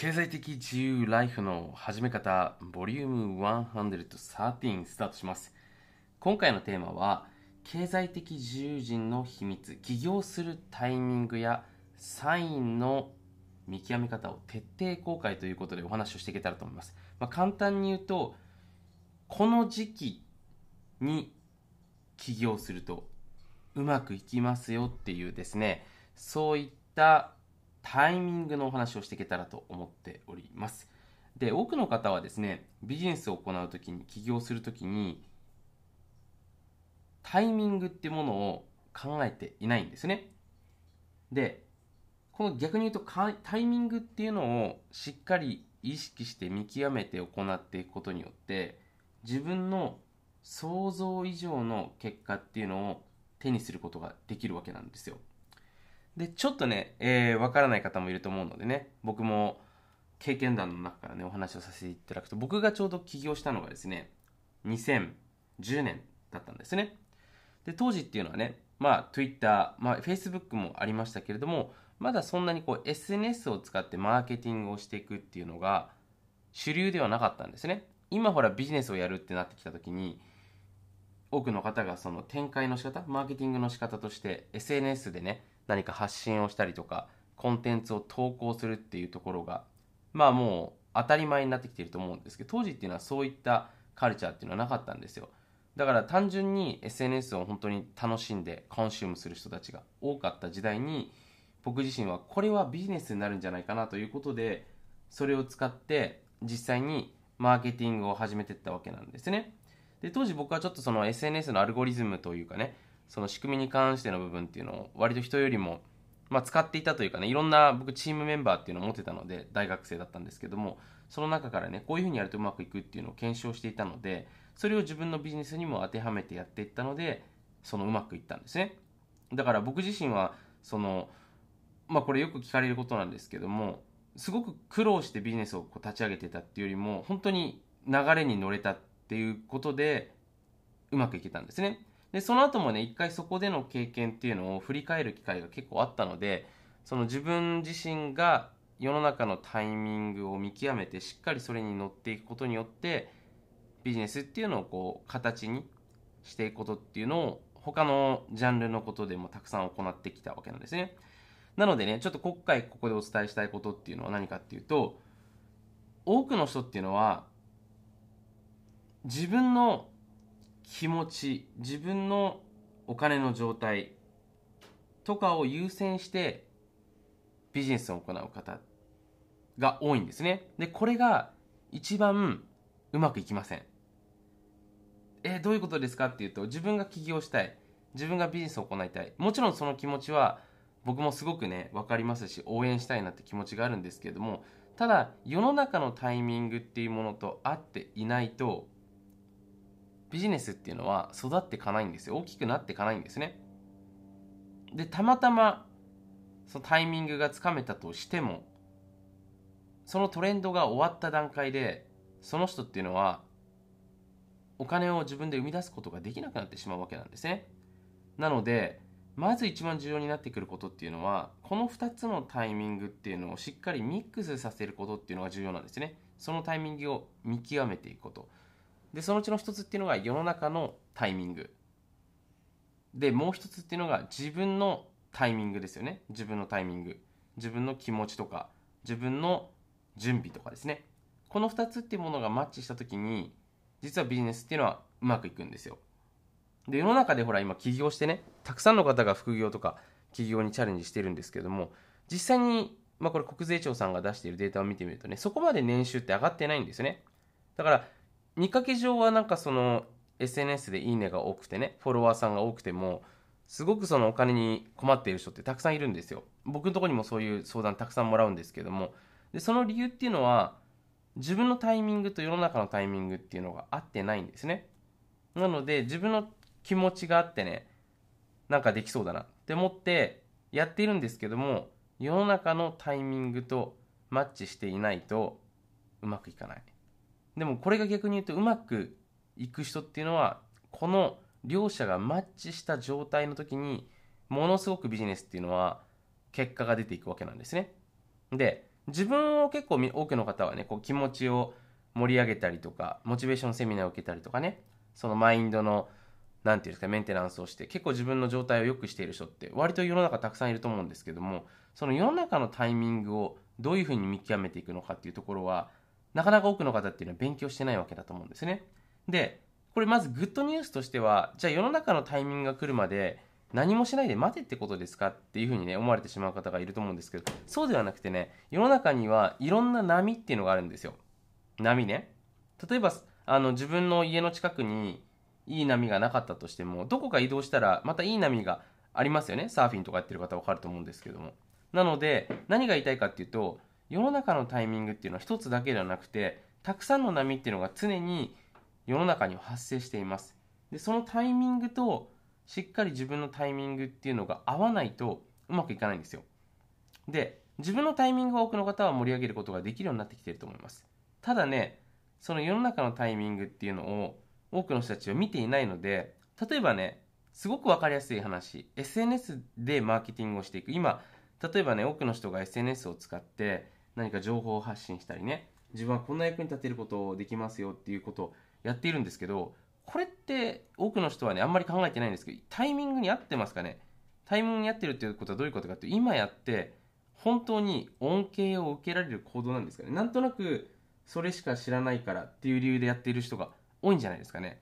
経済的自由ライフの始め方ボリューム113スタートします。今回のテーマは経済的自由人の秘密起業するタイミングやサインの見極め方を徹底公開ということでお話をしていけたらと思います、まあ、簡単に言うとこの時期に起業するとうまくいきますよっていうですねそういったタイミングのお話をしていけたらと思っております。で、多くの方はですね、ビジネスを行うときに、起業するときに、タイミングってものを考えていないんですね。で、この逆に言うとタイミングっていうのをしっかり意識して見極めて行っていくことによって自分の想像以上の結果っていうのを手にすることができるわけなんですよ。で、ちょっとね、えー、わからない方もいると思うのでね、僕も経験談の中からね、お話をさせていただくと、僕がちょうど起業したのがですね、2010年だったんですね。で、当時っていうのはね、まあ、Twitter、まあ、Facebook もありましたけれども、まだそんなにこう SNS を使ってマーケティングをしていくっていうのが主流ではなかったんですね。今ほらビジネスをやるってなってきた時に、多くの方がその展開の仕方、マーケティングの仕方として SNS でね、何か発信をしたりとかコンテンツを投稿するっていうところがまあもう当たり前になってきていると思うんですけど当時っていうのはそういったカルチャーっていうのはなかったんですよ。だから単純に SNS を本当に楽しんでコンシュームする人たちが多かった時代に僕自身はこれはビジネスになるんじゃないかなということでそれを使って実際にマーケティングを始めていったわけなんですね。で当時僕はちょっとその SNS のアルゴリズムというかねその仕組みに関しての部分っていうのを割と人よりも、まあ、使っていたというかねいろんな僕チームメンバーっていうのを持ってたので大学生だったんですけどもその中からねこういうふうにやるとうまくいくっていうのを検証していたのでそれを自分のビジネスにも当てはめてやっていったのでそのうまくいったんですね。だから僕自身はそのまあこれよく聞かれることなんですけどもすごく苦労してビジネスをこう立ち上げてたっていうよりも本当に流れに乗れたっていうことでうまくいけたんですね。で、その後もね、一回そこでの経験っていうのを振り返る機会が結構あったので、その自分自身が世の中のタイミングを見極めてしっかりそれに乗っていくことによってビジネスっていうのをこう形にしていくことっていうのを他のジャンルのことでもたくさん行ってきたわけなんですね。なのでね、ちょっと今回ここでお伝えしたいことっていうのは何かっていうと、多くの人っていうのは自分の気持ち自分のお金の状態とかを優先してビジネスを行う方が多いんですね。でこれが一番うまくいきません。えどういうことですかっていうと自分が起業したい自分がビジネスを行いたい。もちろんその気持ちは僕もすごくね分かりますし応援したいなって気持ちがあるんですけれどもただ世の中のタイミングっていうものと合っていないとビジネスっていうのは育っていかないんですよ。大きくなっていかないんですね。でたまたまそのタイミングがつかめたとしてもそのトレンドが終わった段階でその人っていうのはお金を自分で生み出すことができなくなってしまうわけなんですね。なのでまず一番重要になってくることっていうのはこの2つのタイミングっていうのをしっかりミックスさせることっていうのが重要なんですね。そのタイミングを見極めていくこと。でそのうちの一つっていうのが世の中のタイミング。でもう一つっていうのが自分のタイミングですよね。自分のタイミング。自分の気持ちとか自分の準備とかですね。この2つっていうものがマッチした時に実はビジネスっていうのはうまくいくんですよ。で世の中でほら今起業してねたくさんの方が副業とか起業にチャレンジしてるんですけども実際にまあこれ国税庁さんが出しているデータを見てみるとねそこまで年収って上がってないんですよね。だから見かけ上はなんかその SNS でいいねが多くてねフォロワーさんが多くてもすごくそのお金に困っている人ってたくさんいるんですよ。僕のとこにもそういう相談たくさんもらうんですけども。でその理由っていうのは自分のタイミングと世の中のタイミングっていうのが合ってないんですね。なので自分の気持ちがあってねなんかできそうだなって思ってやっているんですけども世の中のタイミングとマッチしていないとうまくいかない。でもこれが逆に言うとうまくいく人っていうのはこの両者がマッチした状態の時にものすごくビジネスっていうのは結果が出ていくわけなんですね。で自分を結構多くの方はね、こう気持ちを盛り上げたりとか、モチベーションセミナーを受けたりとかね、そのマインドの、なんていうんですか、メンテナンスをして、結構自分の状態を良くしている人って、割と世の中たくさんいると思うんですけども、その世の中のタイミングをどういうふうに見極めていくのかっていうところは、なかなか多くの方っていうのは勉強してないわけだと思うんですね。で、これまずグッドニュースとしては、じゃあ世の中のタイミングが来るまで何もしないで待てってことですかっていうふうにね、思われてしまう方がいると思うんですけど、そうではなくてね、世の中にはいろんな波っていうのがあるんですよ。波ね。例えば、あの、自分の家の近くにいい波がなかったとしても、どこか移動したらまたいい波がありますよね。サーフィンとかやってる方わかると思うんですけども。なので、何が言いたいかっていうと、世の中のタイミングっていうのは一つだけではなくて、たくさんの波っていうのが常に世の中に発生しています。で、そのタイミングとしっかり自分のタイミングっていうのが合わないとうまくいかないんですよ。で、自分のタイミングが多くの方は盛り上げることができるようになってきていると思います。ただね、その世の中のタイミングっていうのを多くの人たちは見ていないので、例えばね、すごくわかりやすい話、SNS でマーケティングをしていく。今、例えばね、多くの人が SNS を使って何か情報を発信したりね、自分はこんな役に立てることできますよっていうことをやっているんですけど、これって多くの人はね、あんまり考えてないんですけど、タイミングに合ってますかね？タイミングに合ってるっていうことはどういうことかって、今やって、本当に恩恵を受けられる行動なんですかね？なんとなく、それしか知らないからっていう理由でやっている人が多いんじゃないですかね？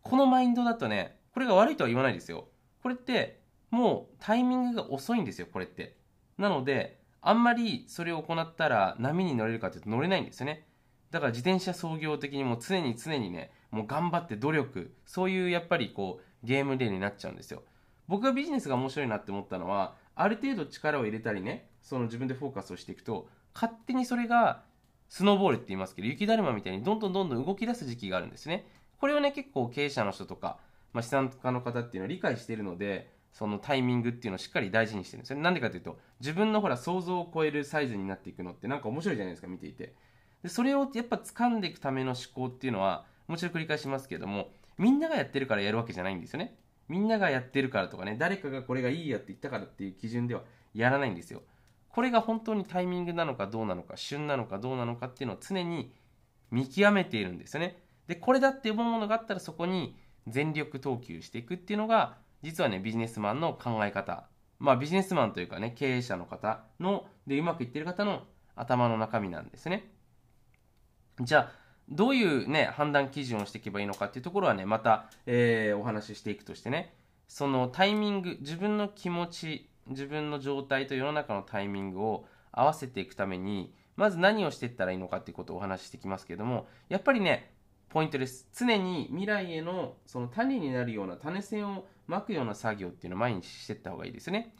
このマインドだとね、これが悪いとは言わないですよ。これって、もうタイミングが遅いんですよ、これって。なので、あんまりそれを行ったら波に乗れるかというと乗れないんですよね。だから自転車操業的にも常に常にね、もう頑張って努力、そういうやっぱりこうゲーム例になっちゃうんですよ。僕がビジネスが面白いなって思ったのは、ある程度力を入れたりね、その自分でフォーカスをしていくと、勝手にそれがスノーボールって言いますけど、雪だるまみたいにどんどんどんどん動き出す時期があるんですね。これをね、結構経営者の人とか、まあ、資産家の方っていうのは理解しているので、そのタイミングっていうのをしっかり大事にしてるんですよ。なんでかというと、自分のほら想像を超えるサイズになっていくのってなんか面白いじゃないですか、見ていて。でそれをやっぱ掴んでいくための思考っていうのは、もちろん繰り返しますけども、みんながやってるからやるわけじゃないんですよね。みんながやってるからとかね、誰かがこれがいいやって言ったからっていう基準ではやらないんですよ。これが本当にタイミングなのかどうなのか、旬なのかどうなのかっていうのを常に見極めているんですよね。で、これだって思うものがあったらそこに全力投球していくっていうのが、実はね、ビジネスマンの考え方。まあビジネスマンというかね、経営者の方の、で、うまくいってる方の頭の中身なんですね。じゃあ、どういうね、判断基準をしていけばいいのかっていうところはね、また、えー、お話ししていくとしてね、そのタイミング、自分の気持ち、自分の状態と世の中のタイミングを合わせていくために、まず何をしていったらいいのかっていうことをお話ししてきますけども、やっぱりね、ポイントです。常に未来へのその種になるような種線をまくような作業っていうのを毎日していった方がいいですね。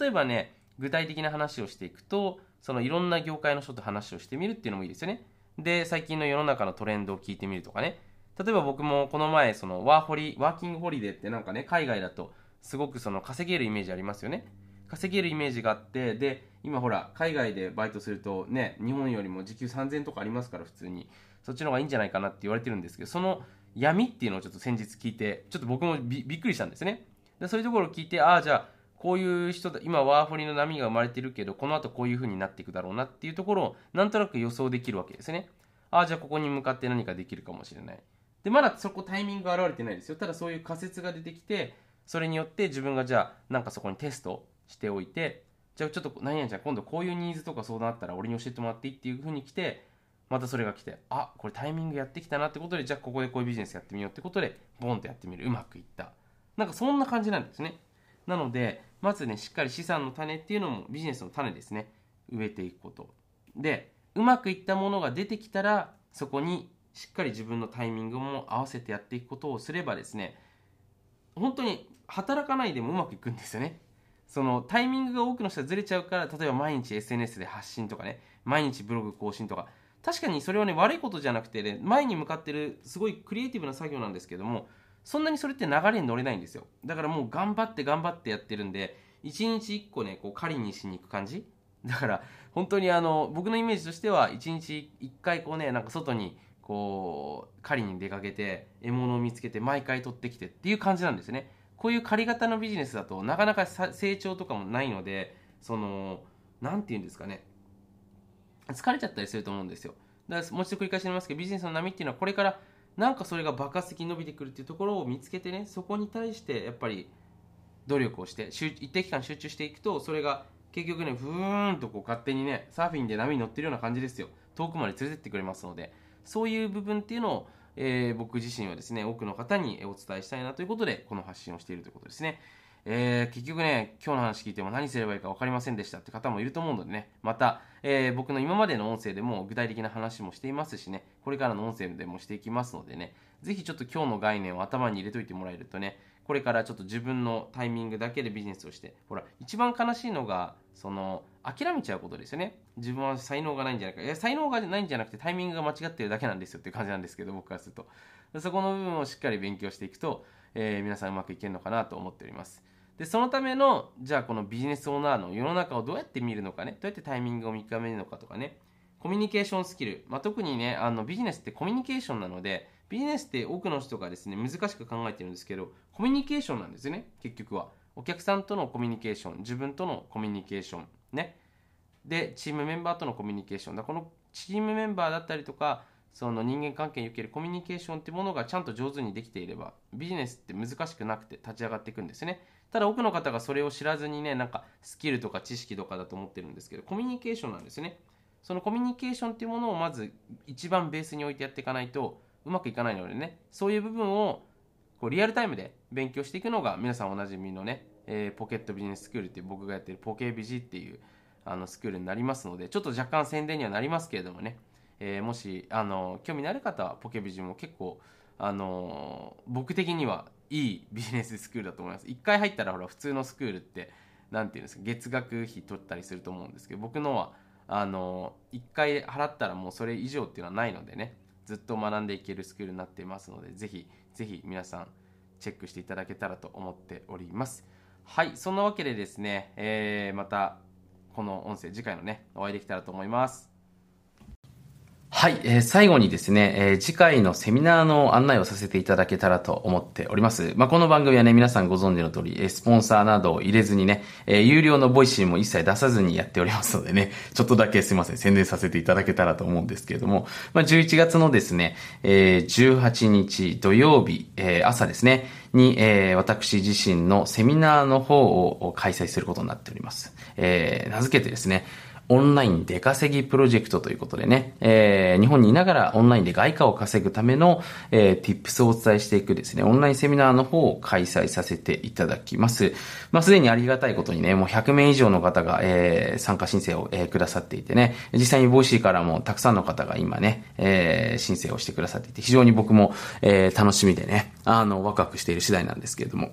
例えばね、具体的な話をしていくと、そのいろんな業界の人と話をしてみるっていうのもいいですよね。で、最近の世の中のトレンドを聞いてみるとかね。例えば僕もこの前、そのワーホリ、ワーキングホリデーってなんかね、海外だとすごくその稼げるイメージありますよね。稼げるイメージがあって、で、今ほら、海外でバイトするとね、日本よりも時給3000とかありますから、普通に。そっちの方がいいんじゃないかなって言われてるんですけど、その闇っていうのをちょっと先日聞いて、ちょっと僕もびっくりしたんですね。でそういうところを聞いて、ああ、じゃあ、こういう人だ、今ワーホリの波が生まれてるけど、この後こういう風になっていくだろうなっていうところを、なんとなく予想できるわけですね。ああ、じゃあここに向かって何かできるかもしれない。で、まだそこタイミングが現れてないですよ。ただそういう仮説が出てきて、それによって自分がじゃあ、なんかそこにテストしておいて、じゃあちょっと何々ちゃん今度こういうニーズとか相談あったら俺に教えてもらっていいっていう風に来て、またそれが来て、あ、これタイミングやってきたなってことで、じゃあここでこういうビジネスやってみようってことで、ボンとやってみる。うまくいった。なんかそんな感じなんですね。なので、まずね、しっかり資産の種っていうのもビジネスの種ですね。植えていくこと。で、うまくいったものが出てきたら、そこにしっかり自分のタイミングも合わせてやっていくことをすればですね、本当に働かないでもうまくいくんですよね。そのタイミングが多くの人はずれちゃうから、例えば毎日 SNS で発信とかね、毎日ブログ更新とか、確かにそれはね、悪いことじゃなくてね、前に向かってるすごいクリエイティブな作業なんですけども、そんなにそれって流れに乗れないんですよ。だからもう頑張って頑張ってやってるんで、一日一個ね、こう狩りにしに行く感じ？だから本当にあの、僕のイメージとしては一日一回こうね、なんか外にこう狩りに出かけて獲物を見つけて毎回取ってきてっていう感じなんですね。こういう狩り型のビジネスだとなかなか成長とかもないので、その、なんて言うんですかね。疲れちゃったりすると思うんですよ。だからもう一度繰り返しになりますけど、ビジネスの波っていうのはこれからなんかそれが爆発的に伸びてくるっていうところを見つけてね、そこに対してやっぱり努力をして、一定期間集中していくと、それが結局ね、ふーんとこう勝手にね、サーフィンで波に乗ってるような感じですよ。遠くまで連れてってくれますので、そういう部分っていうのを、えー、僕自身はですね、多くの方にお伝えしたいなということで、この発信をしているということですね。えー、結局ね、今日の話聞いても何すればいいか分かりませんでしたって方もいると思うのでね、また、えー、僕の今までの音声でも具体的な話もしていますしね、これからの音声でもしていきますのでね、ぜひちょっと今日の概念を頭に入れといてもらえるとね、これからちょっと自分のタイミングだけでビジネスをして、ほら、一番悲しいのが、その、諦めちゃうことですよね。自分は才能がないんじゃないか。いや、才能がないんじゃなくてタイミングが間違ってるだけなんですよっていう感じなんですけど、僕からすると。そこの部分をしっかり勉強していくと、えー、皆さんうまくいけるのかなと思っております。で、そのための、じゃあこのビジネスオーナーの世の中をどうやって見るのかね、どうやってタイミングを見極めるのかとかね、コミュニケーションスキル、まあ、特にね、あのビジネスってコミュニケーションなので、ビジネスって多くの人がですね、難しく考えてるんですけど、コミュニケーションなんですよね、結局は。お客さんとのコミュニケーション、自分とのコミュニケーション、ね。で、チームメンバーとのコミュニケーション。だこのチームメンバーだったりとか、その人間関係におけるコミュニケーションってものがちゃんと上手にできていれば、ビジネスって難しくなくて立ち上がっていくんですね。ただ多くの方がそれを知らずにね、なんかスキルとか知識とかだと思ってるんですけど、コミュニケーションなんですね。そのコミュニケーションっていうものをまず一番ベースに置いてやっていかないとうまくいかないのでね、そういう部分をこうリアルタイムで勉強していくのが皆さんおなじみのね、えー、ポケットビジネススクールっていう僕がやってるポケビジっていうあのスクールになりますので、ちょっと若干宣伝にはなりますけれどもね、えー、もしあの興味のある方はポケビジも結構あの僕的にはいいビジネススクールだと思います。1回入ったらほら普通のスクールって何て言うんですか月額費取ったりすると思うんですけど僕のはあの1回払ったらもうそれ以上っていうのはないのでねずっと学んでいけるスクールになっていますのでぜひぜひ皆さんチェックしていただけたらと思っております。はいそんなわけでですね、えー、またこの音声次回のねお会いできたらと思います。はい、えー、最後にですね、えー、次回のセミナーの案内をさせていただけたらと思っております。まあ、この番組はね、皆さんご存知の通り、え、スポンサーなどを入れずにね、えー、有料のボイシーも一切出さずにやっておりますのでね、ちょっとだけすいません、宣伝させていただけたらと思うんですけれども、まあ、11月のですね、えー、18日土曜日、えー、朝ですね、に、えー、私自身のセミナーの方を開催することになっております。えー、名付けてですね、オンライン出稼ぎプロジェクトということでね、えー、日本にいながらオンラインで外貨を稼ぐための、えー、tips をお伝えしていくですね、オンラインセミナーの方を開催させていただきます。まあ、すでにありがたいことにね、もう100名以上の方が、えー、参加申請を、えー、くださっていてね、実際にボイシーからもたくさんの方が今ね、えー、申請をしてくださっていて、非常に僕も、えー、楽しみでね、あの、ワクワクしている次第なんですけれども。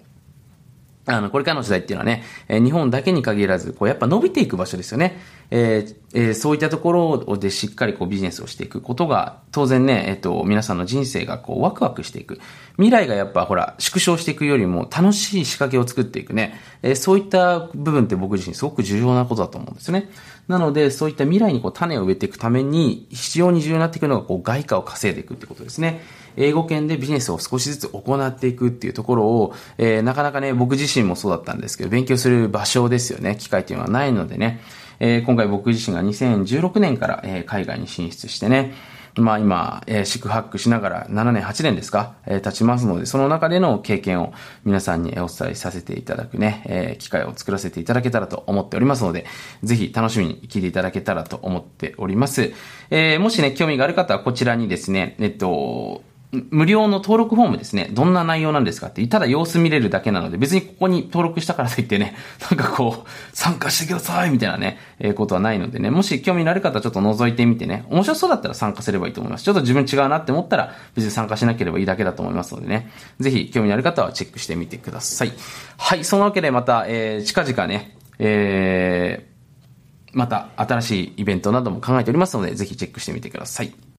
あの、これからの時代っていうのはね、え日本だけに限らず、こう、やっぱ伸びていく場所ですよね。えーえー、そういったところでしっかりこうビジネスをしていくことが、当然ね、えっ、と、皆さんの人生がこうワクワクしていく。未来がやっぱほら、縮小していくよりも楽しい仕掛けを作っていくね。え、そういった部分って僕自身すごく重要なことだと思うんですよね。なので、そういった未来にこう種を植えていくために、必要に重要になっていくのがこう外貨を稼いでいくってことですね。英語圏でビジネスを少しずつ行っていくっていうところを、えー、なかなかね、僕自身もそうだったんですけど、勉強する場所ですよね。機会っていうのはないのでね。えー、今回僕自身が2016年から、えー、海外に進出してね、まあ今、えー、宿泊しながら7年、8年ですか、えー、経ちますので、その中での経験を皆さんにお伝えさせていただくね、えー、機会を作らせていただけたらと思っておりますので、ぜひ楽しみに聞いていただけたらと思っております。えー、もしね、興味がある方はこちらにですね、えっと、無料の登録フォームですね。どんな内容なんですかって、ただ様子見れるだけなので、別にここに登録したからといってね、なんかこう、参加してくださいみたいなね、えー、ことはないのでね、もし興味のある方はちょっと覗いてみてね、面白そうだったら参加すればいいと思います。ちょっと自分違うなって思ったら、別に参加しなければいいだけだと思いますのでね、ぜひ興味のある方はチェックしてみてください。はい、そのわけでまた、えー、近々ね、えー、また新しいイベントなども考えておりますので、ぜひチェックしてみてください。